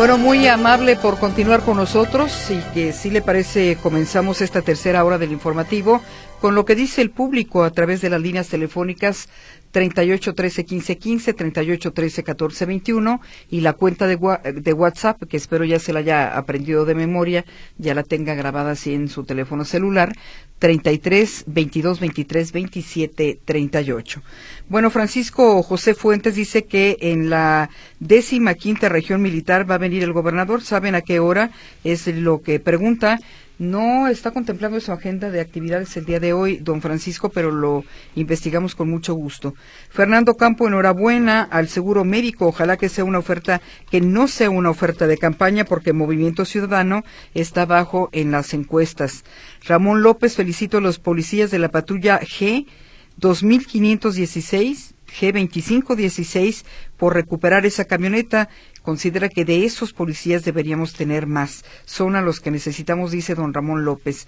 Bueno, muy amable por continuar con nosotros y que si le parece comenzamos esta tercera hora del informativo con lo que dice el público a través de las líneas telefónicas 38 13 15 15, 38 13 14 21 y la cuenta de, WhatsApp, que espero ya se la haya aprendido de memoria, ya la tenga grabada así en su teléfono celular, 33 22 23 27 38. Bueno, Francisco José Fuentes dice que en la décima quinta región militar va a venir el gobernador. ¿Saben a qué hora? Es lo que pregunta. No está contemplando su agenda de actividades el día de hoy, don Francisco, pero lo investigamos con mucho gusto. Fernando Campo, enhorabuena al seguro médico. Ojalá que sea una oferta, que no sea una oferta de campaña, porque Movimiento Ciudadano está bajo en las encuestas. Ramón López, felicito a los policías de la patrulla G 2516 G2516 por recuperar esa camioneta. Considera que de esos policías deberíamos tener más. Son a los que necesitamos, dice don Ramón López.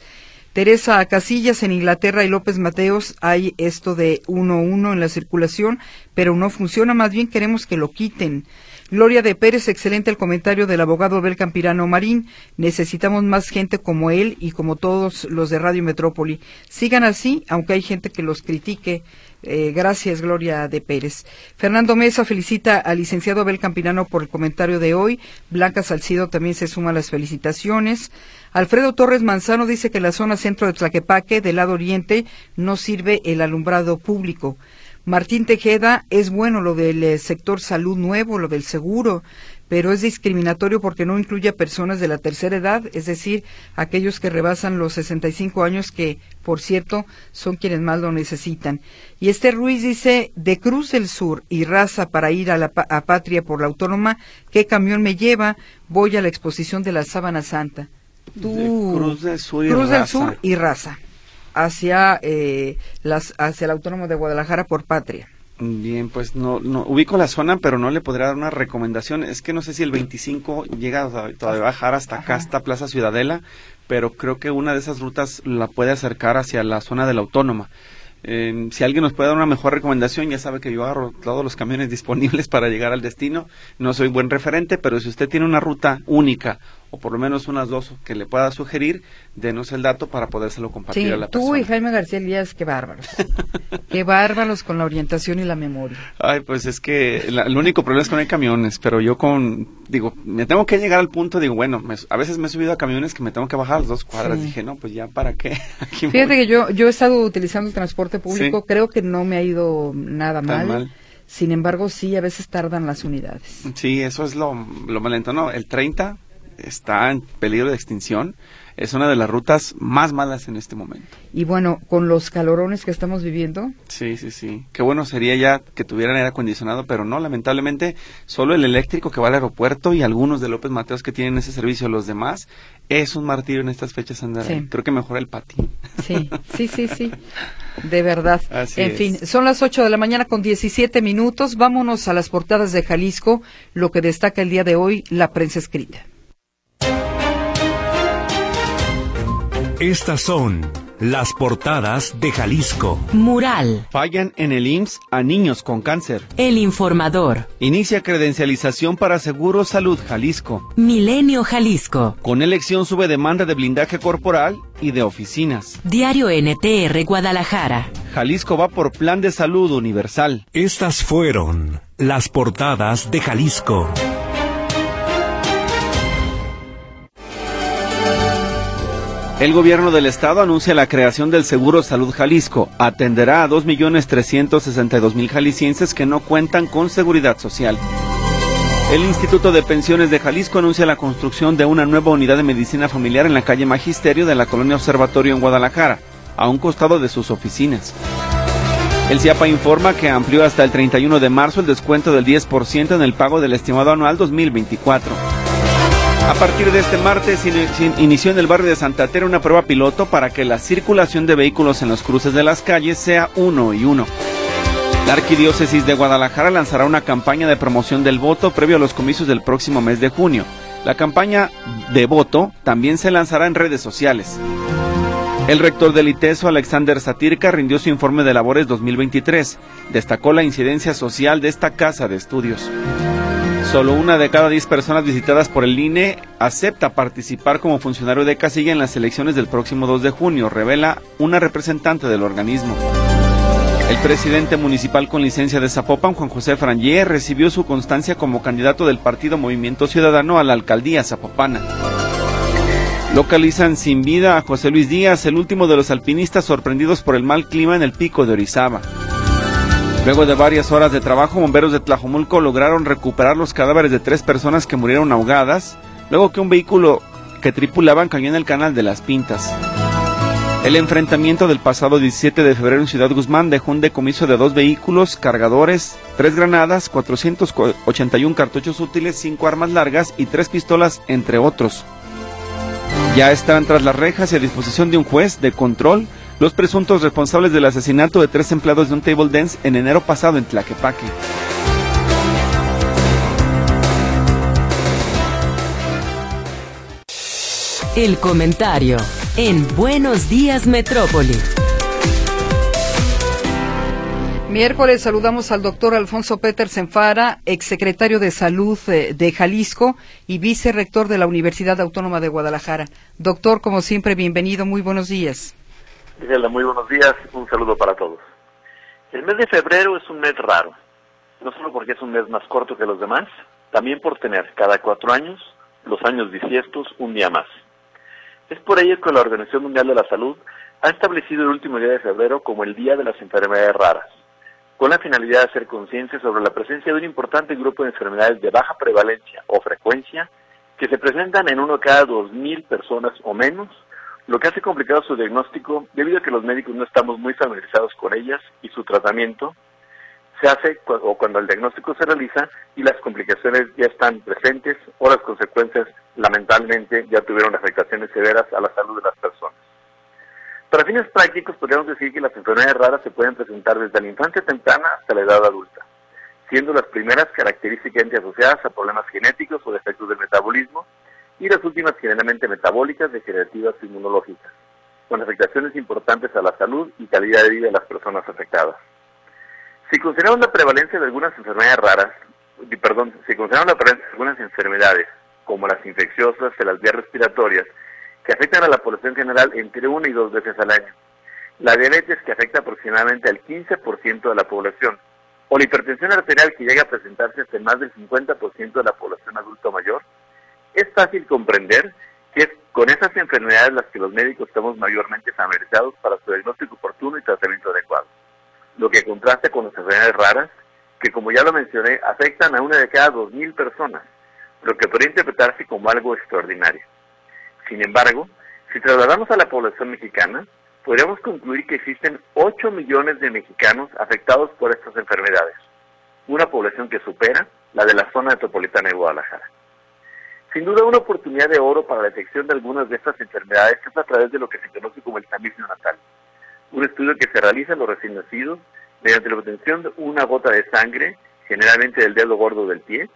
Teresa Casillas en Inglaterra y López Mateos hay esto de 1-1 en la circulación, pero no funciona, más bien queremos que lo quiten. Gloria de Pérez, excelente el comentario del abogado Abel Campirano Marín. Necesitamos más gente como él y como todos los de Radio Metrópoli. Sigan así, aunque hay gente que los critique. Eh, gracias, Gloria de Pérez. Fernando Mesa felicita al licenciado Abel Campirano por el comentario de hoy. Blanca Salcido también se suma a las felicitaciones. Alfredo Torres Manzano dice que la zona centro de Tlaquepaque, del lado oriente, no sirve el alumbrado público. Martín Tejeda, es bueno lo del eh, sector salud nuevo, lo del seguro, pero es discriminatorio porque no incluye a personas de la tercera edad, es decir, aquellos que rebasan los 65 años que, por cierto, son quienes más lo necesitan. Y este Ruiz dice, de Cruz del Sur y Raza para ir a la a Patria por la Autónoma, ¿qué camión me lleva? Voy a la exposición de la Sábana Santa. Cruz del Sur y Cruz Raza. Del Sur y Raza hacia, eh, las, hacia el Autónomo de Guadalajara por Patria. Bien, pues no, no ubico la zona, pero no le podría dar una recomendación. Es que no sé si el 25 llega a, bajar hasta acá, hasta Plaza Ciudadela, pero creo que una de esas rutas la puede acercar hacia la zona de la Autónoma. si alguien nos puede dar una mejor recomendación, ya sabe que yo agarro todos los camiones disponibles para llegar al destino. No soy buen referente, pero si usted tiene una ruta única o por lo menos unas dos que le pueda sugerir, denos el dato para podérselo compartir a la persona. Tú y Jaime García Elías, qué bárbaros. qué bárbaros con la orientación y la memoria. Ay, pues es que el único problema es que no hay camiones, pero yo con, digo, me tengo que llegar al punto, digo, bueno, a veces me he subido a camiones que me tengo que bajar las dos cuadras. Dije, no, pues ya, ¿para qué? Fíjate que yo, yo he estado utilizando el transporte público, creo que no me ha ido nada mal. Sin embargo, sí, a veces tardan las unidades. Sí, eso es lo, lo malento, ¿no? El 30 está en peligro de extinción. Es una de las rutas más malas en este momento. Y bueno, con los calorones que estamos viviendo. Sí, sí, sí. Qué bueno sería ya que tuvieran aire acondicionado, pero no, lamentablemente, solo el eléctrico que va al aeropuerto y algunos de López Mateos que tienen ese servicio, los demás, es un martirio en estas fechas andar. Creo que mejora el patín. Sí, sí, sí, sí. De verdad. en fin, son las 8 de la mañana con 17 minutos. Vámonos a las portadas de Jalisco, lo que destaca el día de hoy la prensa escrita. Estas son las portadas de Jalisco. Mural. Fallan en el IMSS a niños con cáncer. El informador. Inicia credencialización para Seguro Salud Jalisco. Milenio Jalisco. Con elección sube demanda de blindaje corporal y de oficinas. Diario NTR Guadalajara. Jalisco va por plan de salud universal. Estas fueron las portadas de Jalisco. El gobierno del estado anuncia la creación del Seguro Salud Jalisco. Atenderá a 2.362.000 jaliscienses que no cuentan con seguridad social. El Instituto de Pensiones de Jalisco anuncia la construcción de una nueva unidad de medicina familiar en la calle Magisterio de la colonia Observatorio en Guadalajara, a un costado de sus oficinas. El CIAPA informa que amplió hasta el 31 de marzo el descuento del 10% en el pago del estimado anual 2024. A partir de este martes inició en el barrio de Santa Tera una prueba piloto para que la circulación de vehículos en los cruces de las calles sea uno y uno. La Arquidiócesis de Guadalajara lanzará una campaña de promoción del voto previo a los comicios del próximo mes de junio. La campaña de voto también se lanzará en redes sociales. El rector del ITESO, Alexander Satirka, rindió su informe de labores 2023. Destacó la incidencia social de esta casa de estudios. Solo una de cada diez personas visitadas por el INE acepta participar como funcionario de casilla en las elecciones del próximo 2 de junio, revela una representante del organismo. El presidente municipal con licencia de Zapopan, Juan José Frangé, recibió su constancia como candidato del partido Movimiento Ciudadano a la alcaldía zapopana. Localizan sin vida a José Luis Díaz, el último de los alpinistas sorprendidos por el mal clima en el pico de Orizaba. Luego de varias horas de trabajo, bomberos de Tlajomulco lograron recuperar los cadáveres de tres personas que murieron ahogadas, luego que un vehículo que tripulaban cayó en el canal de las Pintas. El enfrentamiento del pasado 17 de febrero en Ciudad Guzmán dejó un decomiso de dos vehículos, cargadores, tres granadas, 481 cartuchos útiles, cinco armas largas y tres pistolas, entre otros. Ya están tras las rejas y a disposición de un juez de control los presuntos responsables del asesinato de tres empleados de un table dance en enero pasado en Tlaquepaque. El comentario en Buenos Días Metrópoli. Miércoles saludamos al doctor Alfonso Peter Senfara, exsecretario de Salud eh, de Jalisco y vicerrector de la Universidad Autónoma de Guadalajara. Doctor, como siempre, bienvenido, muy buenos días. Muy buenos días, un saludo para todos. El mes de febrero es un mes raro, no solo porque es un mes más corto que los demás, también por tener cada cuatro años, los años bisiestos, un día más. Es por ello que la Organización Mundial de la Salud ha establecido el último día de febrero como el Día de las Enfermedades Raras, con la finalidad de hacer conciencia sobre la presencia de un importante grupo de enfermedades de baja prevalencia o frecuencia que se presentan en uno cada dos mil personas o menos lo que hace complicado su diagnóstico debido a que los médicos no estamos muy familiarizados con ellas y su tratamiento se hace o cuando el diagnóstico se realiza y las complicaciones ya están presentes o las consecuencias lamentablemente ya tuvieron afectaciones severas a la salud de las personas. Para fines prácticos podríamos decir que las enfermedades raras se pueden presentar desde la infancia temprana hasta la edad adulta, siendo las primeras característicamente asociadas a problemas genéticos o defectos del metabolismo, y las últimas generalmente metabólicas, degenerativas e inmunológicas, con afectaciones importantes a la salud y calidad de vida de las personas afectadas. Si consideramos la prevalencia de algunas enfermedades raras, perdón, si consideramos la prevalencia de algunas enfermedades, como las infecciosas y las vías respiratorias, que afectan a la población general entre una y dos veces al año, la diabetes que afecta aproximadamente al 15% de la población, o la hipertensión arterial que llega a presentarse hasta más del 50% de la población adulto mayor, es fácil comprender que es con esas enfermedades las que los médicos estamos mayormente familiarizados para su diagnóstico oportuno y tratamiento adecuado. Lo que contrasta con las enfermedades raras, que como ya lo mencioné, afectan a una de cada dos mil personas, lo que puede interpretarse como algo extraordinario. Sin embargo, si trasladamos a la población mexicana, podríamos concluir que existen 8 millones de mexicanos afectados por estas enfermedades, una población que supera la de la zona metropolitana de Guadalajara. Sin duda una oportunidad de oro para la detección de algunas de estas enfermedades es a través de lo que se conoce como el tamiz neonatal, un estudio que se realiza en los recién nacidos mediante la obtención de una gota de sangre, generalmente del dedo gordo del pie,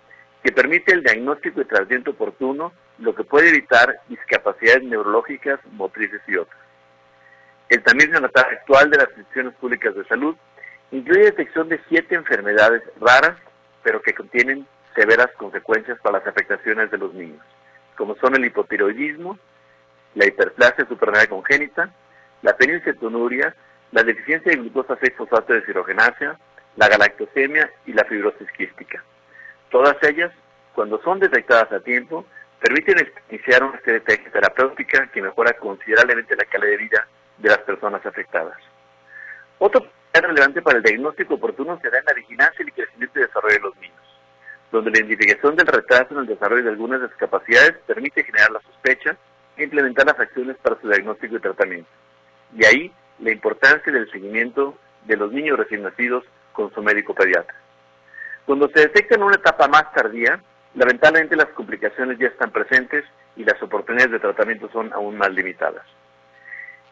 que permite el diagnóstico y tratamiento oportuno, lo que puede evitar discapacidades neurológicas, motrices y otras. El tamiz neonatal actual de las instituciones públicas de salud incluye detección de siete enfermedades raras, pero que contienen severas consecuencias para las afectaciones de los niños, como son el hipotiroidismo, la hiperplasia suprarrenal congénita, la penilcetonuria, la deficiencia de glucosa 6-fosfato de cirogenasia, la galactosemia y la fibrosis quística. Todas ellas, cuando son detectadas a tiempo, permiten iniciar una estrategia terapéutica que mejora considerablemente la calidad de vida de las personas afectadas. Otro relevante para el diagnóstico oportuno se da en la vigilancia y el crecimiento y desarrollo de los niños donde la identificación del retraso en el desarrollo de algunas discapacidades permite generar la sospecha e implementar las acciones para su diagnóstico y tratamiento. Y ahí la importancia del seguimiento de los niños recién nacidos con su médico pediatra. Cuando se detecta en una etapa más tardía, lamentablemente las complicaciones ya están presentes y las oportunidades de tratamiento son aún más limitadas.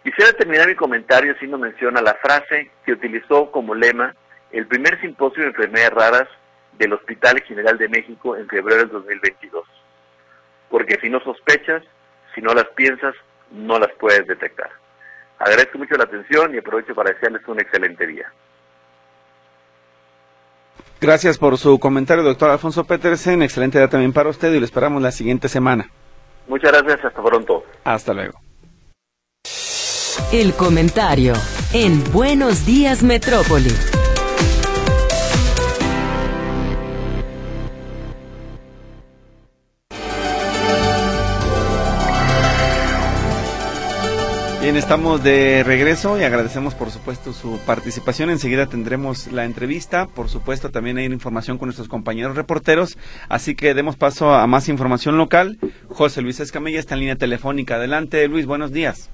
Quisiera terminar mi comentario haciendo mención a la frase que utilizó como lema el primer simposio de enfermedades raras del Hospital General de México en febrero del 2022. Porque si no sospechas, si no las piensas, no las puedes detectar. Agradezco mucho la atención y aprovecho para desearles un excelente día. Gracias por su comentario, doctor Alfonso Petersen. Excelente día también para usted y lo esperamos la siguiente semana. Muchas gracias, hasta pronto. Hasta luego. El comentario en Buenos Días Metrópoli. Bien, estamos de regreso y agradecemos por supuesto su participación. Enseguida tendremos la entrevista. Por supuesto también hay información con nuestros compañeros reporteros. Así que demos paso a más información local. José Luis Escamilla está en línea telefónica. Adelante, Luis, buenos días.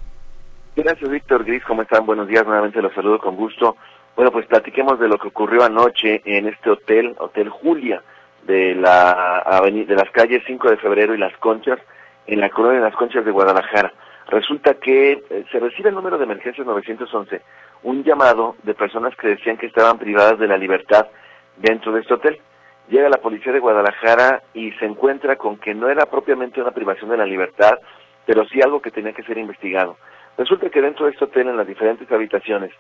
Gracias, Víctor Gris. ¿Cómo están? Buenos días. Nuevamente los saludo con gusto. Bueno, pues platiquemos de lo que ocurrió anoche en este hotel, Hotel Julia, de, la de las calles 5 de febrero y Las Conchas, en la colonia de Las Conchas de Guadalajara. Resulta que eh, se recibe el número de emergencias 911, un llamado de personas que decían que estaban privadas de la libertad dentro de este hotel. Llega la policía de Guadalajara y se encuentra con que no era propiamente una privación de la libertad, pero sí algo que tenía que ser investigado. Resulta que dentro de este hotel, en las diferentes habitaciones,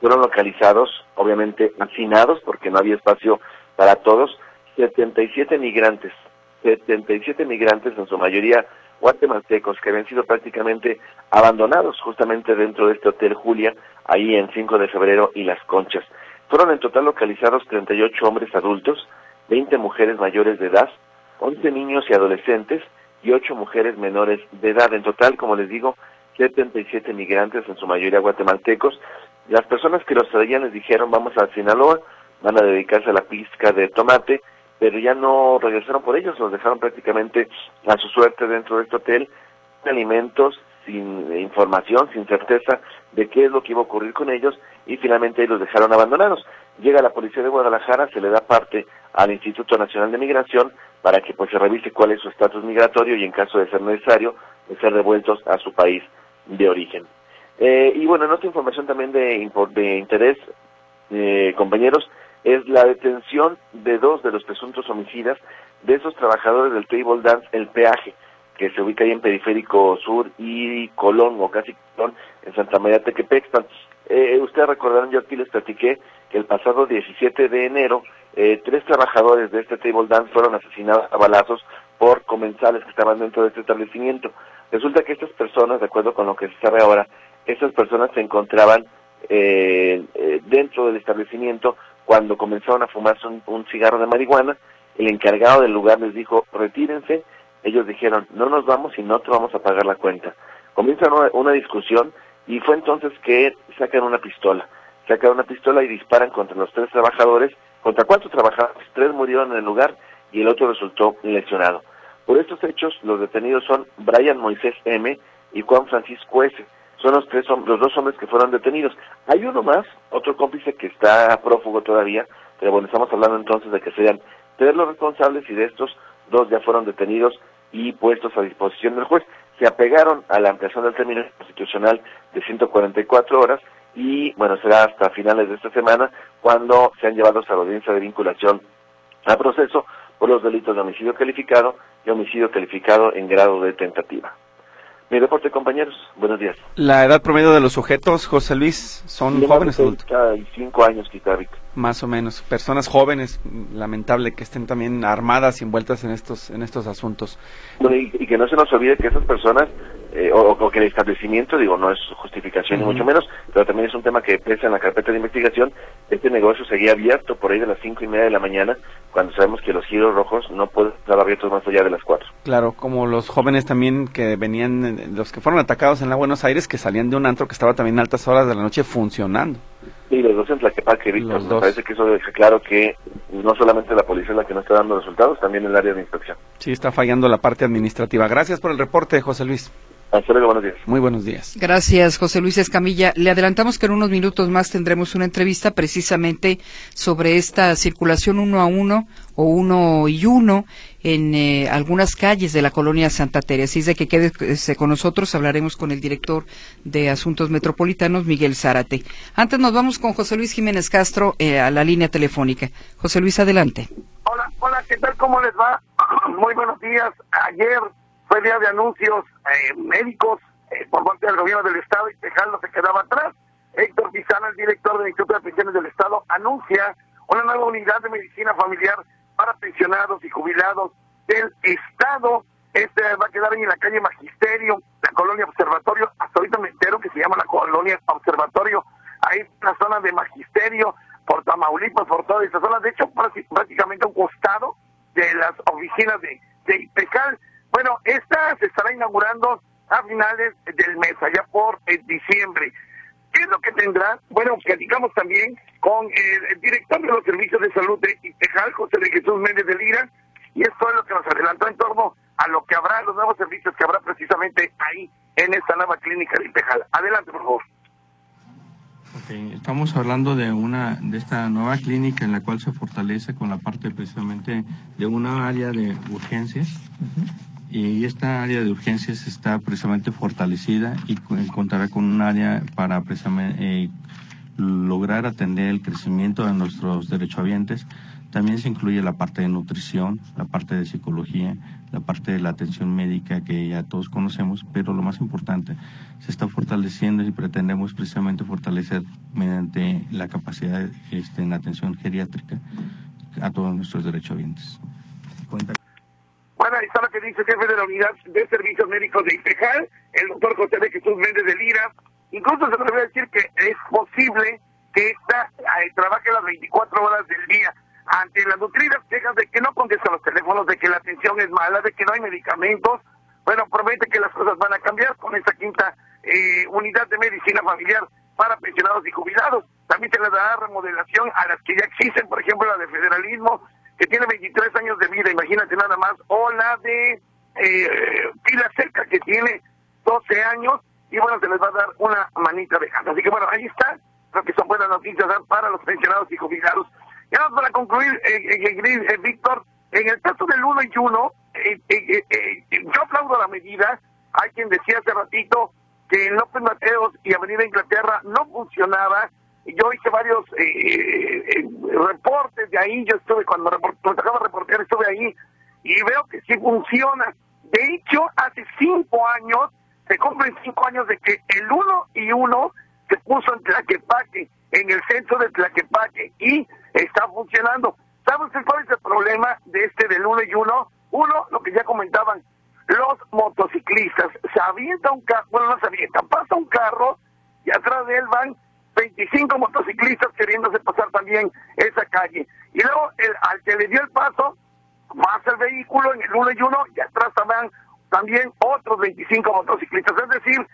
fueron localizados, obviamente hacinados, porque no había espacio para todos, 77 migrantes. 77 migrantes, en su mayoría guatemaltecos que habían sido prácticamente abandonados justamente dentro de este Hotel Julia, ahí en 5 de febrero y Las Conchas. Fueron en total localizados 38 hombres adultos, 20 mujeres mayores de edad, 11 niños y adolescentes y 8 mujeres menores de edad. En total, como les digo, 77 migrantes, en su mayoría guatemaltecos. Las personas que los traían les dijeron, vamos a Sinaloa, van a dedicarse a la pizca de tomate, pero ya no regresaron por ellos, los dejaron prácticamente a su suerte dentro de este hotel, sin alimentos, sin información, sin certeza de qué es lo que iba a ocurrir con ellos y finalmente los dejaron abandonados. Llega la policía de Guadalajara, se le da parte al Instituto Nacional de Migración para que pues se revise cuál es su estatus migratorio y en caso de ser necesario, de ser devueltos a su país de origen. Eh, y bueno, en otra información también de, de interés, eh, compañeros, es la detención de dos de los presuntos homicidas de esos trabajadores del Table Dance El Peaje, que se ubica ahí en Periférico Sur y Colón, o casi Colón, en Santa María Tequepexpan. Eh, ustedes recordarán, yo aquí les platiqué que el pasado 17 de enero, eh, tres trabajadores de este Table Dance fueron asesinados a balazos por comensales que estaban dentro de este establecimiento. Resulta que estas personas, de acuerdo con lo que se sabe ahora, estas personas se encontraban eh, dentro del establecimiento cuando comenzaron a fumarse un, cigarro de marihuana, el encargado del lugar les dijo, retírense, ellos dijeron, no nos vamos y no te vamos a pagar la cuenta. Comienza una, discusión y fue entonces que sacan una pistola, sacan una pistola y disparan contra los tres trabajadores, contra cuatro trabajadores, tres murieron en el lugar y el otro resultó lesionado. Por estos hechos, los detenidos son Brian Moisés M. y Juan Francisco S son los tres los dos hombres que fueron detenidos. Hay uno más, otro cómplice que está prófugo todavía, pero bueno, estamos hablando entonces de que serían tres los responsables y de estos dos ya fueron detenidos y puestos a disposición del juez. Se apegaron a la ampliación del término constitucional de 144 horas y bueno, será hasta finales de esta semana cuando sean llevados a la audiencia de vinculación a proceso por los delitos de homicidio calificado y homicidio calificado en grado de tentativa. Mi deporte, compañeros. Buenos días. La edad promedio de los sujetos, José Luis, son jóvenes adultos. cinco años, quizá, Más o menos. Personas jóvenes, lamentable que estén también armadas y envueltas en estos, en estos asuntos. y, que no se nos olvide que esas personas, eh, o, que el establecimiento, digo, no es justificación ni mucho menos, pero también es un tema que pesa en la carpeta de investigación. Este negocio seguía abierto por ahí de las cinco y media de la mañana, cuando sabemos que los giros rojos no pueden estar abiertos más allá de las cuatro. Claro, como los jóvenes también que venían, los que fueron atacados en la Buenos Aires, que salían de un antro que estaba también a altas horas de la noche funcionando. Sí, los dos en Tlaquepaque, Víctor. Me parece que eso deja claro que no solamente la policía es la que no está dando resultados, también el área de inspección. Sí, está fallando la parte administrativa. Gracias por el reporte, José Luis. Hasta luego, buenos días. Muy buenos días. Gracias, José Luis Escamilla. Le adelantamos que en unos minutos más tendremos una entrevista precisamente sobre esta circulación uno a uno o uno y uno en eh, algunas calles de la colonia Santa Teresa. Así es de que quédese con nosotros, hablaremos con el director de Asuntos Metropolitanos, Miguel Zárate. Antes nos vamos con José Luis Jiménez Castro eh, a la línea telefónica. José Luis, adelante. Hola, hola, ¿qué tal? ¿Cómo les va? Muy buenos días. Ayer fue día de anuncios eh, médicos eh, por parte del gobierno del Estado y Tejano se quedaba atrás. Héctor Pizana, el director del Instituto de Pensiones del Estado, anuncia una nueva unidad de medicina familiar para pensionados y jubilados del Estado. Este va a quedar en la calle Magisterio, la colonia Observatorio. Hasta ahorita me entero que se llama la colonia Observatorio. Ahí la zona de Magisterio, por Tamaulipas, por toda esa zona. De hecho, prácticamente a un costado de las oficinas de, de Bueno, esta se estará inaugurando a finales del mes, allá por eh, diciembre. ¿Qué es lo que tendrá? Bueno, platicamos también con el, director de los servicios de salud de Itejal, José de Jesús Méndez de Lira, y esto es lo que nos adelantó en torno a lo que habrá, los nuevos servicios que habrá precisamente ahí, en esta nueva clínica de Itejal. Adelante, por favor. Estamos hablando de una de esta nueva clínica en la cual se fortalece con la parte precisamente de una área de urgencias y esta área de urgencias está precisamente fortalecida y contará con un área para precisamente eh, lograr atender el crecimiento de nuestros derechohabientes. También se incluye la parte de nutrición, la parte de psicología, la parte de la atención médica que ya todos conocemos, pero lo más importante, se está fortaleciendo y pretendemos precisamente fortalecer mediante la capacidad este, en atención geriátrica a todos nuestros derechohabientes. Ahí está lo que dice jefe de la unidad de servicios médicos de Ifejal, el doctor José de Jesús Méndez de Lira. Incluso se puede decir que es posible que esta eh, trabaje las 24 horas del día. Ante las nutridas quejas de que no contestan los teléfonos, de que la atención es mala, de que no hay medicamentos, bueno, promete que las cosas van a cambiar con esta quinta eh, unidad de medicina familiar para pensionados y jubilados. También se le dará remodelación a las que ya existen, por ejemplo, la de federalismo, que tiene 23 años de vida, imagínate nada más, o la de eh, Pila Cerca, que tiene 12 años, y bueno, se les va a dar una manita de gato. Así que bueno, ahí está lo que son buenas noticias para los pensionados y jubilados. Y ahora para concluir, eh, eh, eh Víctor, en el caso del 1 y 1, yo aplaudo la medida. Hay quien decía hace ratito que en López Mateos y Avenida Inglaterra no funcionaba yo hice varios eh, eh, reportes de ahí, yo estuve cuando me tocaba reportear, estuve ahí y veo que sí funciona. De hecho, hace cinco años, se cumplen cinco años de que el uno y uno se puso en Tlaquepaque, en el centro de Tlaquepaque, y está funcionando. ¿Saben cuál es el problema de este del uno y uno? Uno, lo que ya comentaban, los motociclistas, se avienta un carro, bueno, no se avienta, pasa un carro y atrás de él van 25 motociclistas queriéndose pasar también esa calle. Y luego el, al que le dio el paso, pasa el vehículo en el uno y uno y atrás también, también otros 25 motociclistas. Es decir,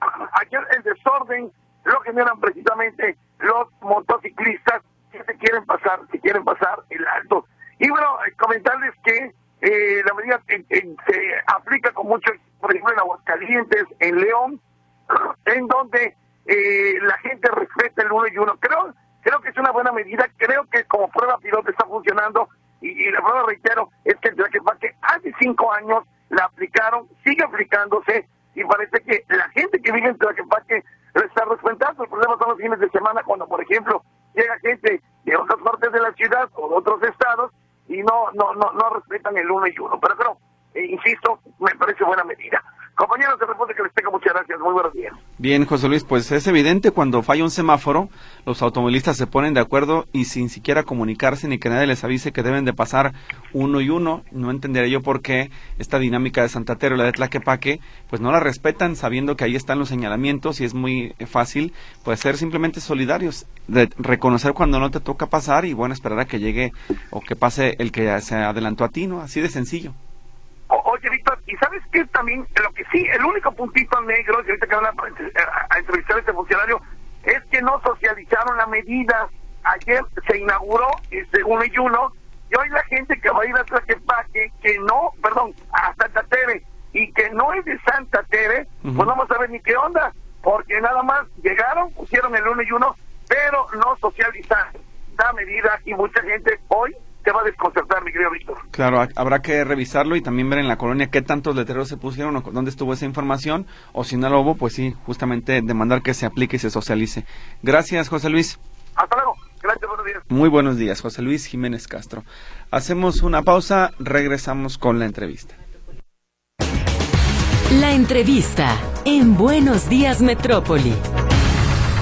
aquí el desorden lo generan precisamente los motociclistas que se quieren pasar, que quieren pasar el alto. Y bueno, eh, comentarles que eh, la medida se aplica con mucho, por ejemplo, en Aguascalientes, en León, en donde eh, la gente respeta el uno y uno. Creo, creo que es una buena medida, creo que como prueba piloto está funcionando y, la prueba, reitero, es que que hace cinco años la aplicaron, sigue aplicándose y parece que la gente que vive en Tlaquepaque lo está respetando. El problema son los fines de semana cuando, por ejemplo, llega gente de otras partes de la ciudad o de otros estados y no no no, no respetan el uno y uno. Pero creo, eh, insisto, me parece buena medida. Compañeros de reporte que les tengo muchas gracias. Muy buenos días. Bien, José Luis, pues es evidente cuando falla un semáforo, los automovilistas se ponen de acuerdo y sin siquiera comunicarse ni que nadie les avise que deben de pasar uno y uno. No entendería yo por qué esta dinámica de Santa Teresa y la de Tlaquepaque, pues no la respetan sabiendo que ahí están los señalamientos y es muy fácil, pues ser simplemente solidarios, de reconocer cuando no te toca pasar y bueno, esperar a que llegue o que pase el que se adelantó a ti, ¿no? Así de sencillo. Oye, Víctor, ¿y sabes qué también? Lo que sí, el único puntito negro, que ahorita que van a, entrevistar a este funcionario, es que no socializaron la medida. Ayer se inauguró este uno y uno, y hoy la gente que va a ir a Tlaquepaque, que no, perdón, a Santa Tere, y que no es de Santa Tere, pues no vamos a ver ni qué onda, porque nada más llegaron, pusieron el uno y uno, pero no socializaron la medida, y mucha gente hoy te va a desconcertar, mi querido Víctor. Claro, habrá que revisarlo y también ver en la colonia qué tantos letreros se pusieron o dónde estuvo esa información, o si no lo hubo, pues sí, justamente demandar que se aplique y se socialice. Gracias, José Luis. Hasta luego. Gracias, buenos días. Muy buenos días, José Luis Jiménez Castro. Hacemos una pausa, regresamos con la entrevista. La entrevista en Buenos Días Metrópoli.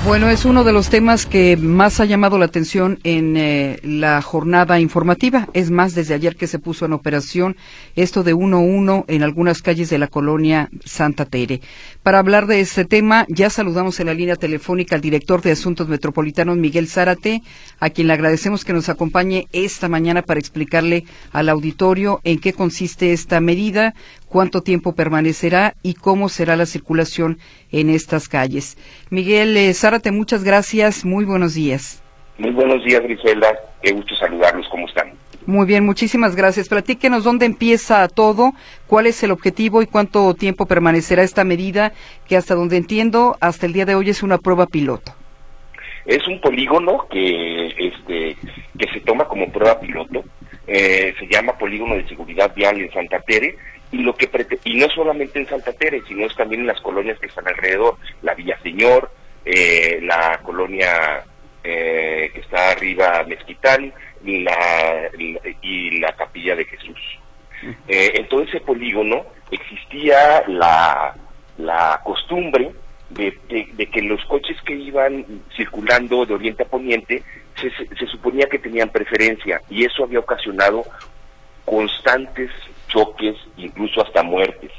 Bueno, es uno de los temas que más ha llamado la atención en eh, la jornada informativa. Es más, desde ayer que se puso en operación esto de 1-1 en algunas calles de la colonia Santa Tere. Para hablar de este tema, ya saludamos en la línea telefónica al director de Asuntos Metropolitanos, Miguel Zárate, a quien le agradecemos que nos acompañe esta mañana para explicarle al auditorio en qué consiste esta medida, cuánto tiempo permanecerá y cómo será la circulación en estas calles. Miguel eh, Zárate, muchas gracias, muy buenos días. Muy buenos días, Griselda, qué gusto saludarlos, ¿cómo están? Muy bien, muchísimas gracias. Platíquenos dónde empieza todo, cuál es el objetivo y cuánto tiempo permanecerá esta medida, que hasta donde entiendo, hasta el día de hoy es una prueba piloto. Es un polígono que, este, que se toma como prueba piloto. Eh, se llama Polígono de Seguridad Vial en Santa Tere y lo que y no solamente en Santa Tere, sino es también en las colonias que están alrededor, la Villa Señor, eh, la colonia eh, que está arriba Mezquitán y la, y la Capilla de Jesús. Eh, en todo ese polígono existía la, la costumbre de, de, que los coches que iban circulando de oriente a poniente se, se suponía que tenían preferencia y eso había ocasionado constantes choques, incluso hasta muertes.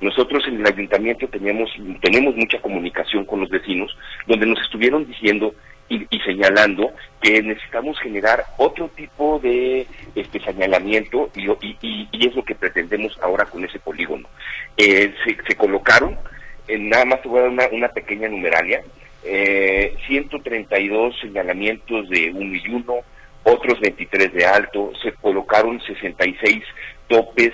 Nosotros en el ayuntamiento teníamos, tenemos mucha comunicación con los vecinos, donde nos estuvieron diciendo y, señalando que necesitamos generar otro tipo de este señalamiento y, y, es lo que pretendemos ahora con ese polígono. Eh, se, colocaron, nada más te voy a dar una, una pequeña numeralia, eh, 132 señalamientos de uno y uno, otros 23 de alto, se colocaron 66 topes,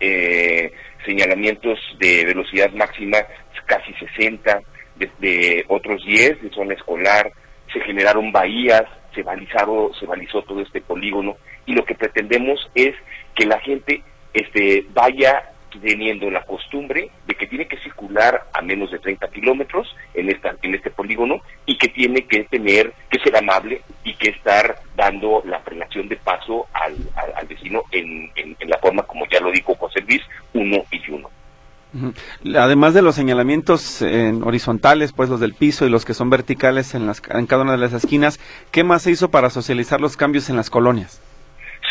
eh, señalamientos de velocidad máxima casi 60, de, otros 10 de zona escolar, se generaron bahías, se balizado, se balizó todo este polígono. Y lo que pretendemos es que la gente este, vaya teniendo la costumbre de que tiene que circular a menos de 30 kilómetros en, esta, en este polígono y que tiene que tener, que ser amable y que estar dando la prelación de paso al, al, vecino en, en, la forma, como ya lo dijo José Luis, uno y uno. Además de los señalamientos en horizontales, pues los del piso y los que son verticales en, las, en cada una de las esquinas, ¿qué más se hizo para socializar los cambios en las colonias?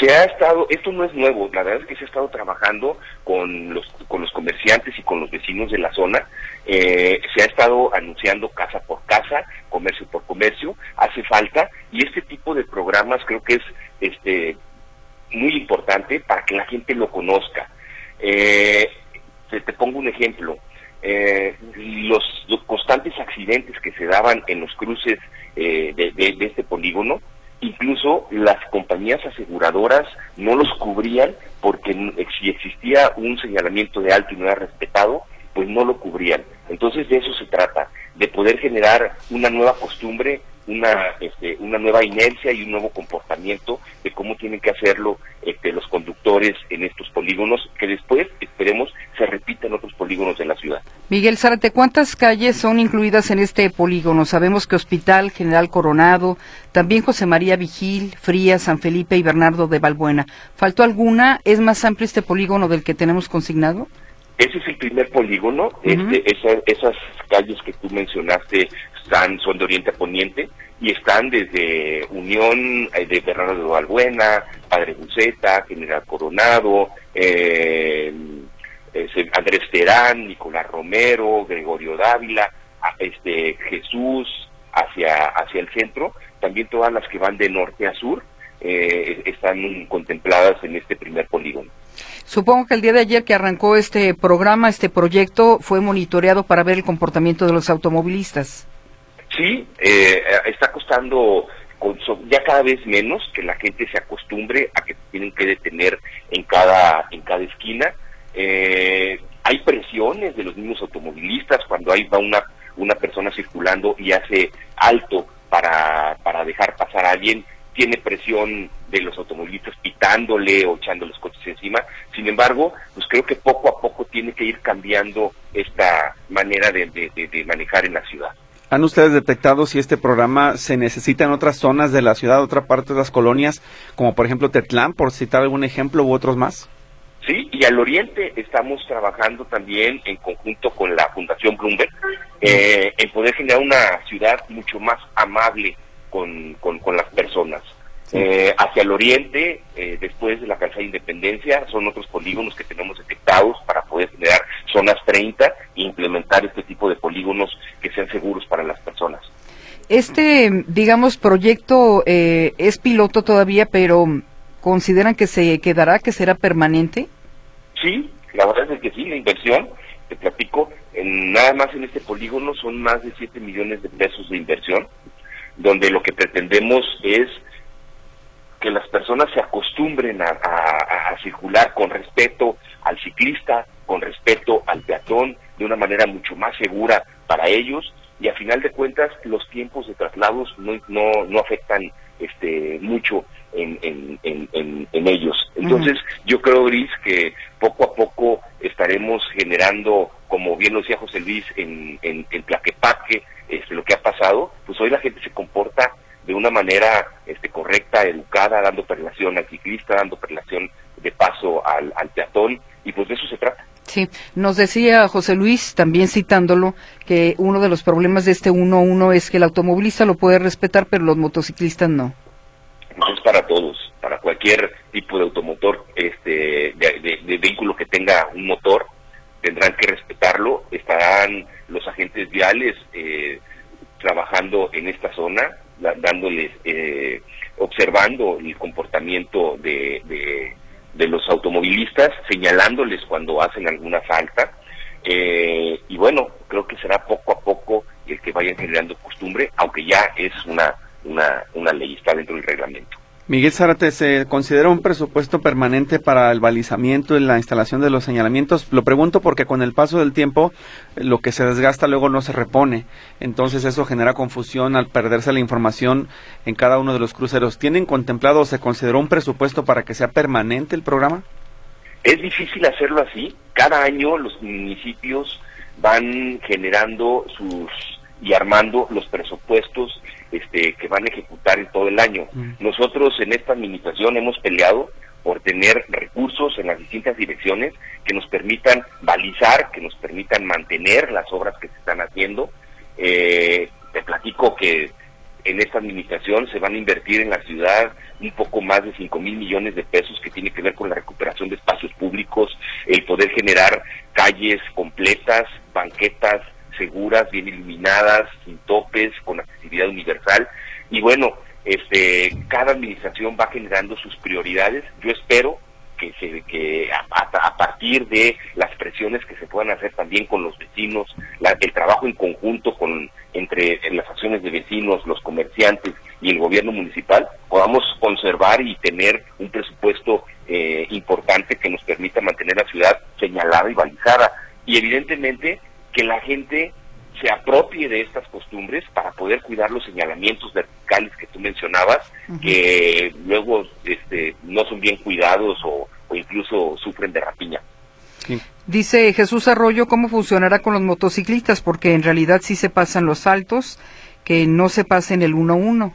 Se ha estado, esto no es nuevo, la verdad es que se ha estado trabajando con los, con los comerciantes y con los vecinos de la zona, eh, se ha estado anunciando casa por casa, comercio por comercio, hace falta, y este tipo de programas creo que es este muy importante para que la gente lo conozca. Eh, te, pongo un ejemplo, eh, los, constantes accidentes que se daban en los cruces de este polígono, incluso las compañías aseguradoras no los cubrían porque si existía un señalamiento de alto y no era respetado, pues no lo cubrían. Entonces de eso se trata, de poder generar una nueva costumbre, una, este, una nueva inercia y un nuevo comportamiento de cómo tienen que hacerlo este, los conductores en estos polígonos, que después, esperemos, se repita en otros polígonos de la ciudad. Miguel Zárate, ¿cuántas calles son incluidas en este polígono? Sabemos que Hospital General Coronado, también José María Vigil, Frías, San Felipe y Bernardo de Balbuena. ¿Faltó alguna? ¿Es más amplio este polígono del que tenemos consignado? Ese es el primer polígono. este, esas calles que tú mencionaste están, son de oriente a poniente y están desde Unión eh, de Bernardo de Valbuena, Padre Buceta, General Coronado, eh, Andrés Terán, Nicolás Romero, Gregorio Dávila, este Jesús hacia, hacia el centro, también todas las que van de norte a sur eh, están contempladas en este primer polígono. Supongo que el día de ayer que arrancó este programa, este proyecto, fue monitoreado para ver el comportamiento de los automovilistas. Sí, eh, está costando ya cada vez menos que la gente se acostumbre a que tienen que detener en cada en cada esquina. Eh, hay presiones de los mismos automovilistas cuando hay va una una persona circulando y hace alto para, para dejar pasar a alguien, tiene presión de los automovilistas pitándole o echando los coches encima. Sin embargo, pues creo que poco a poco tiene que ir cambiando esta manera de, de manejar en la ciudad. ¿Han ustedes detectado si este programa se necesita en otras zonas de la ciudad, otra parte de las colonias, como por ejemplo Tetlán, por citar algún ejemplo, u otros más? Sí, y el oriente estamos trabajando también en conjunto con la Fundación Bloomberg eh, en poder generar una ciudad mucho más amable con, con, las personas. Eh, hacia el oriente, eh, después de la calzada de independencia, son otros polígonos que tenemos detectados para poder generar zonas 30 e implementar este tipo de polígonos que sean seguros para las personas. Este, digamos, proyecto es piloto todavía, pero ¿consideran que se quedará, que será permanente? Sí, la verdad es que sí, la inversión, te platico, en, nada más en este polígono son más de 7 millones de pesos de inversión, donde lo que pretendemos es que las personas se acostumbren a, circular con respeto al ciclista, con respeto al peatón, de una manera mucho más segura para ellos y a final de cuentas los tiempos de traslados no, no, no afectan este mucho en, en, en, ellos. Entonces, yo creo, Gris, que poco a poco estaremos generando, como bien lo decía José Luis, en, en, en Tlaquepaque, este, lo que ha pasado, pues hoy la gente se comporta de una manera este, correcta, educada, dando perlación al ciclista, dando perlación de paso al, al peatón, y pues de eso se trata. Sí, nos decía José Luis, también citándolo, que uno de los problemas de este 1-1 es que el automovilista lo puede respetar, pero los motociclistas no. Es para todos, para cualquier tipo de automotor, este, de, vehículo que tenga un motor, tendrán que respetarlo, estarán los agentes viales eh, trabajando en esta zona, dándoles, eh, observando el comportamiento de, de, los automovilistas, señalándoles cuando hacen alguna falta, eh, y bueno, creo que será poco a poco el que vayan generando costumbre, aunque ya es una una, una ley, está dentro del reglamento. Miguel Zárate, ¿se considera un presupuesto permanente para el balizamiento y la instalación de los señalamientos? Lo pregunto porque con el paso del tiempo lo que se desgasta luego no se repone. Entonces eso genera confusión al perderse la información en cada uno de los cruceros. ¿Tienen contemplado o se consideró un presupuesto para que sea permanente el programa? Es difícil hacerlo así. Cada año los municipios van generando sus y armando los presupuestos este, que van a ejecutar en todo el año. Mm. Nosotros en esta administración hemos peleado por tener recursos en las distintas direcciones que nos permitan balizar, que nos permitan mantener las obras que se están haciendo. Eh, te platico que en esta administración se van a invertir en la ciudad un poco más de 5 mil millones de pesos que tiene que ver con la recuperación de espacios públicos, el poder generar calles completas, banquetas, seguras, bien iluminadas, sin topes, con accesibilidad universal. Y bueno, este, cada administración va generando sus prioridades. Yo espero que, se, que a, partir de las presiones que se puedan hacer también con los vecinos, el trabajo en conjunto con entre las acciones de vecinos, los comerciantes y el gobierno municipal, podamos conservar y tener un presupuesto eh, importante que nos permita mantener la ciudad señalada y balizada. Y evidentemente que la gente se apropie de estas costumbres para poder cuidar los señalamientos verticales que tú mencionabas, que luego este, no son bien cuidados o, incluso sufren de rapiña. Dice Jesús Arroyo, ¿cómo funcionará con los motociclistas? Porque en realidad sí se pasan los saltos, que no se pasen el uno a uno.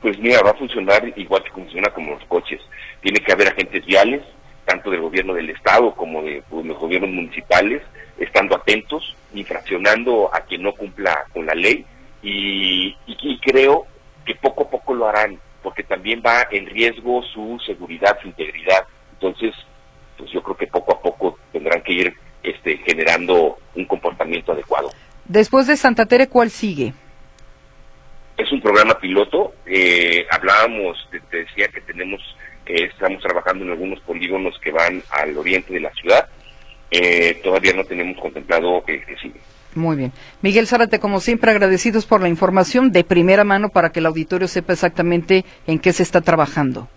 Pues mira, va a funcionar igual que funciona como los coches. Tiene que haber agentes viales, tanto del gobierno del Estado como de los gobiernos municipales, estando atentos, infraccionando a quien no cumpla con la ley y, creo que poco a poco lo harán, porque también va en riesgo su seguridad, su integridad. Entonces, pues yo creo que poco a poco tendrán que ir este, generando un comportamiento adecuado. Después de Santa Tere, ¿cuál sigue? Es un programa piloto. Eh, hablábamos, te, decía que tenemos, eh, estamos trabajando en algunos polígonos que van al oriente de la ciudad eh, todavía no tenemos contemplado el que sigue. Muy bien. Miguel Zárate, como siempre, agradecidos por la información de primera mano para que el auditorio sepa exactamente en qué se está trabajando.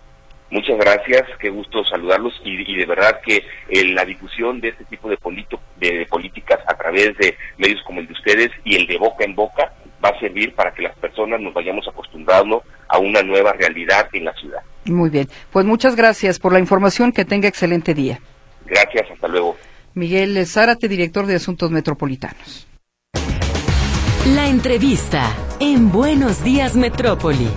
Muchas gracias, qué gusto saludarlos y, de verdad que eh, la difusión de este tipo de, de políticas a través de medios como el de ustedes y el de boca en boca va a servir para que las personas nos vayamos acostumbrando a una nueva realidad en la ciudad. Muy bien, pues muchas gracias por la información, que tenga excelente día. Gracias, hasta luego. Miguel Zárate, director de Asuntos Metropolitanos. La entrevista en Buenos Días Metrópoli.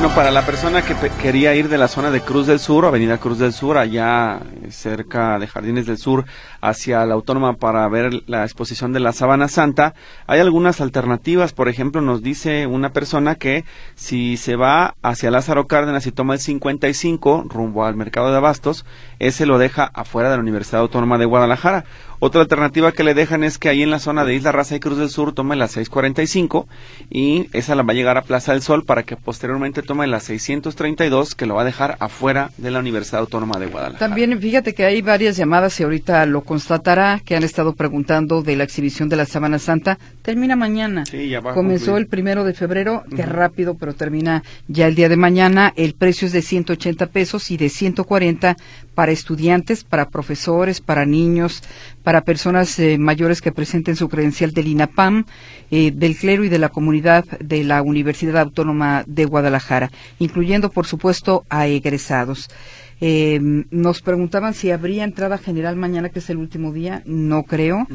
Bueno, para la persona que quería ir de la zona de Cruz del Sur, Avenida Cruz del Sur, allá eh, cerca de Jardines del Sur, hacia la Autónoma para ver la exposición de la Sábana Santa, hay algunas alternativas. Por ejemplo, nos dice una persona que si se va hacia Lázaro Cárdenas y toma el 55 rumbo al mercado de abastos, ese lo deja afuera de la Universidad Autónoma de Guadalajara. Otra alternativa que le dejan es que ahí en la zona de Isla Raza y Cruz del Sur tome la 645 y esa la va a llegar a Plaza del Sol para que posteriormente tome la 632 que lo va a dejar afuera de la Universidad Autónoma de Guadalajara. También fíjate que hay varias llamadas y ahorita lo constatará que han estado preguntando de la exhibición de la Sábana Santa. Termina mañana. Sí, ya va Comenzó el primero de febrero, que rápido, pero termina ya el día de mañana. El precio es de 180 pesos y de 140 para estudiantes, para profesores, para niños, para personas eh, mayores que presenten su credencial del INAPAM, eh, del clero y de la comunidad de la Universidad Autónoma de Guadalajara, incluyendo, por supuesto, a egresados. Eh, nos preguntaban si habría entrada general mañana, que es el último día. No creo.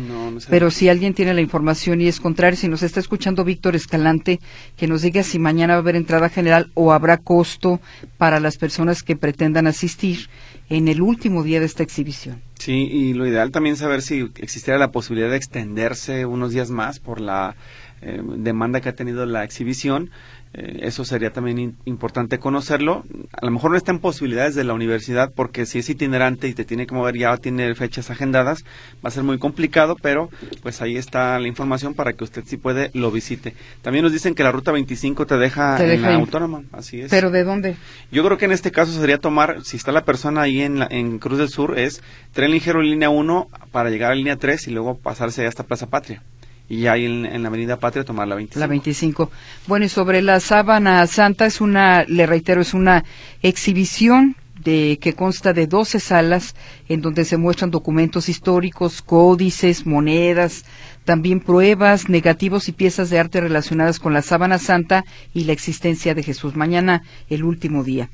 pero si alguien tiene la información y es contrario, si nos está escuchando Víctor Escalante, que nos diga si mañana va a haber entrada general o habrá costo para las personas que pretendan asistir en el último día de esta exhibición. Sí, y lo ideal también saber si existiera la posibilidad de extenderse unos días más por la eh, demanda que ha tenido la exhibición eh, eso sería también importante conocerlo. A lo mejor no está en posibilidades de la universidad porque si es itinerante y te tiene que mover ya tiene fechas agendadas, va a ser muy complicado, pero pues ahí está la información para que usted si puede lo visite. También nos dicen que la ruta 25 te deja, en la autónoma, así es. ¿Pero de dónde? Yo creo que en este caso sería tomar, si está la persona ahí en, la, en Cruz del Sur, es tren ligero línea 1 para llegar a línea 3 y luego pasarse hasta Plaza Patria y ahí en, la Avenida Patria tomar la 25. La 25. Bueno, y sobre la sábana santa es una, le reitero, es una exhibición de que consta de 12 salas en donde se muestran documentos históricos, códices, monedas, también pruebas, negativos y piezas de arte relacionadas con la sábana santa y la existencia de Jesús. Mañana, el último día.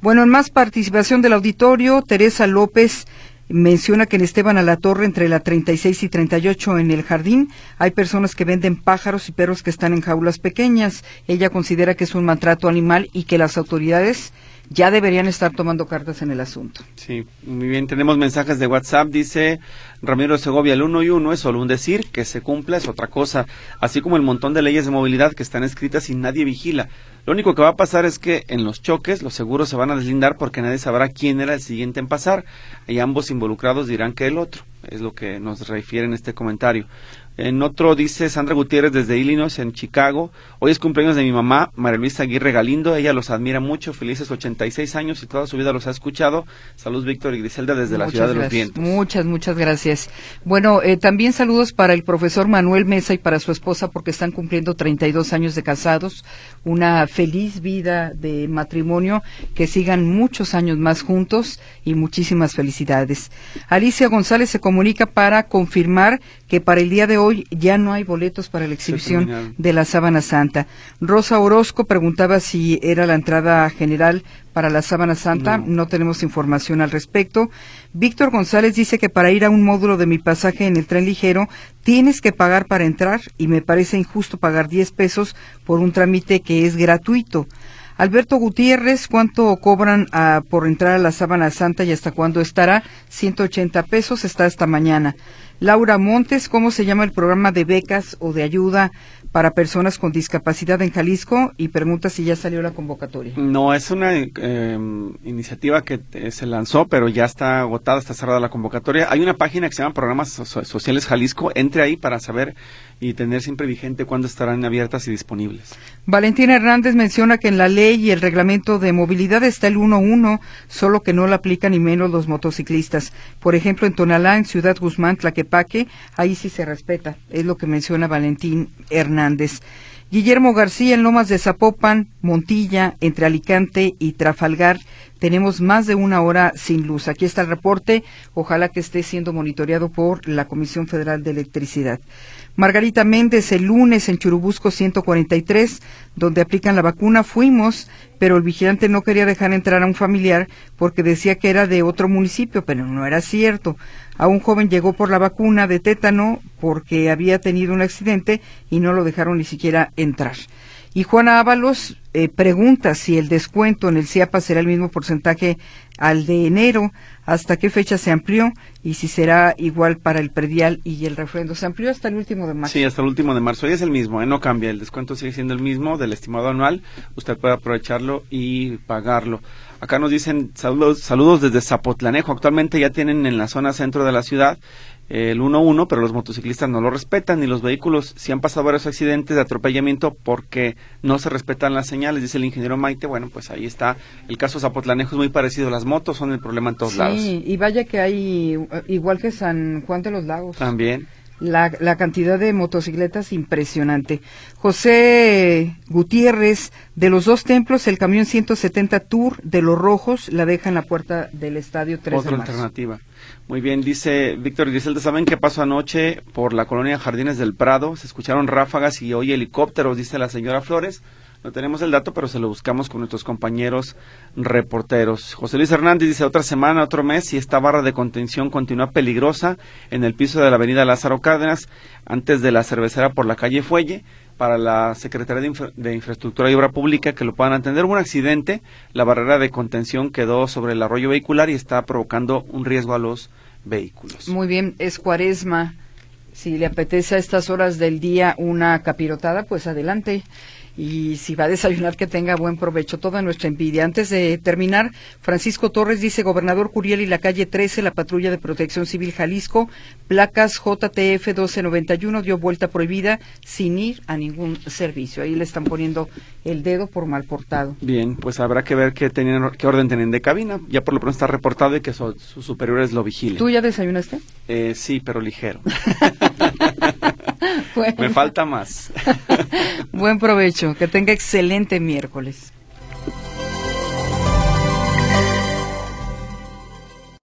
Bueno, en más participación del auditorio, Teresa López menciona que en Esteban a la Torre, entre la 36 y 38 en el jardín, hay personas que venden pájaros y perros que están en jaulas pequeñas. Ella considera que es un maltrato animal y que las autoridades ya deberían estar tomando cartas en el asunto. Sí, muy bien. Tenemos mensajes de WhatsApp. Dice Ramiro Segovia, el uno y uno es solo un decir, que se cumpla es otra cosa. Así como el montón de leyes de movilidad que están escritas y nadie vigila. Lo único que va a pasar es que en los choques los seguros se van a deslindar porque nadie sabrá quién era el siguiente en pasar y ambos involucrados dirán que el otro. Es lo que nos refiere en este comentario. En otro dice Sandra Gutiérrez desde Illinois, en Chicago. Hoy es cumpleaños de mi mamá, María Luisa Aguirre Galindo. Ella los admira mucho, felices 86 años y toda su vida los ha escuchado. Saludos, Víctor y Griselda, desde la ciudad de los vientos. Muchas, muchas gracias. Bueno, eh, también saludos para el profesor Manuel Mesa y para su esposa porque están cumpliendo 32 años de casados. Una feliz vida de matrimonio, que sigan muchos años más juntos y muchísimas felicidades. Alicia González se comunica para confirmar que para el día de hoy ya no hay boletos para la exhibición de la Sábana Santa. Rosa Orozco preguntaba si era la entrada general para la Sábana Santa. No. tenemos información al respecto. Víctor González dice que para ir a un módulo de mi pasaje en el tren ligero tienes que pagar para entrar y me parece injusto pagar 10 pesos por un trámite que es gratuito. Alberto Gutiérrez, ¿cuánto cobran ah, por entrar a la Sábana Santa y hasta cuándo estará? 180 pesos, está esta mañana. Laura Montes, ¿cómo se llama el programa de becas o de ayuda para personas con discapacidad en Jalisco? Y pregunta si ya salió la convocatoria. No, es una em, iniciativa que eh, se lanzó, pero ya está agotada, está cerrada la convocatoria. Hay una página que se llama Programas Sociales Jalisco. Entre ahí para saber y tener siempre vigente cuándo estarán abiertas y disponibles. Valentina Hernández menciona que en la ley y el reglamento de movilidad está el 1.1, solo que no lo aplican ni menos los motociclistas. Por ejemplo, en Tonalá, en Ciudad Guzmán, Tlaquepaque, ahí sí se respeta, es lo que menciona Valentín Hernández. Guillermo García en Lomas de Zapopan, Montilla, entre Alicante y Trafalgar, tenemos más de una hora sin luz. Aquí está el reporte, ojalá que esté siendo monitoreado por la Comisión Federal de Electricidad. Margarita Méndez, el lunes en Churubusco 143, donde aplican la vacuna, fuimos, pero el vigilante no quería dejar entrar a un familiar porque decía que era de otro municipio, pero no era cierto. A un joven llegó por la vacuna de tétano porque había tenido un accidente y no lo dejaron ni siquiera entrar. Y Juana Ábalos eh, pregunta si el descuento en el CIAPA será el mismo porcentaje al de enero, hasta qué fecha se amplió y si será igual para el predial y el refrendo. Se amplió hasta el último de marzo. Sí, hasta el último de marzo. Hoy es el mismo, ¿eh? no cambia. El descuento sigue siendo el mismo del estimado anual. Usted puede aprovecharlo y pagarlo. Acá nos dicen saludos, saludos desde Zapotlanejo. Actualmente ya tienen en la zona centro de la ciudad el 1-1, pero los motociclistas no lo respetan y los vehículos si han pasado varios accidentes de atropellamiento porque no se respetan las señales, dice el ingeniero Maite. Bueno, pues ahí está. El caso Zapotlanejo es muy parecido. Las motos son el problema en todos lados. Sí, y vaya que hay, igual que San Juan de los Lagos. También. La, la, cantidad de motocicletas impresionante. José Gutiérrez, de los dos templos, el camión 170 Tour de los Rojos la deja en la puerta del estadio 3 Otra de marzo. alternativa. Muy bien, dice Víctor Griselda, ¿saben qué pasó anoche por la colonia Jardines del Prado? Se escucharon ráfagas y hoy helicópteros, dice la señora Flores. No tenemos el dato, pero se lo buscamos con nuestros compañeros reporteros. José Luis Hernández dice otra semana, otro mes, y esta barra de contención continúa peligrosa en el piso de la avenida Lázaro Cárdenas, antes de la cervecera por la calle Fuelle. Para la Secretaría de, de, Infraestructura y Obra Pública que lo puedan atender. Hubo un accidente, la barrera de contención quedó sobre el arroyo vehicular y está provocando un riesgo a los vehículos. Muy bien, es cuaresma. Si le apetece a estas horas del día una capirotada, pues adelante y si va a desayunar que tenga buen provecho, toda nuestra envidia. Antes de terminar, Francisco Torres dice, gobernador Curiel y la calle 13, la patrulla de protección civil Jalisco, placas JTF 1291 dio vuelta prohibida sin ir a ningún servicio. Ahí le están poniendo el dedo por mal portado. Bien, pues habrá que ver qué, tenían, qué orden tienen de cabina. Ya por lo pronto está reportado y que sus superiores lo vigilen. ¿Tú ya desayunaste? Eh, sí, pero ligero. bueno. Me falta más. Buen provecho, que tenga excelente miércoles.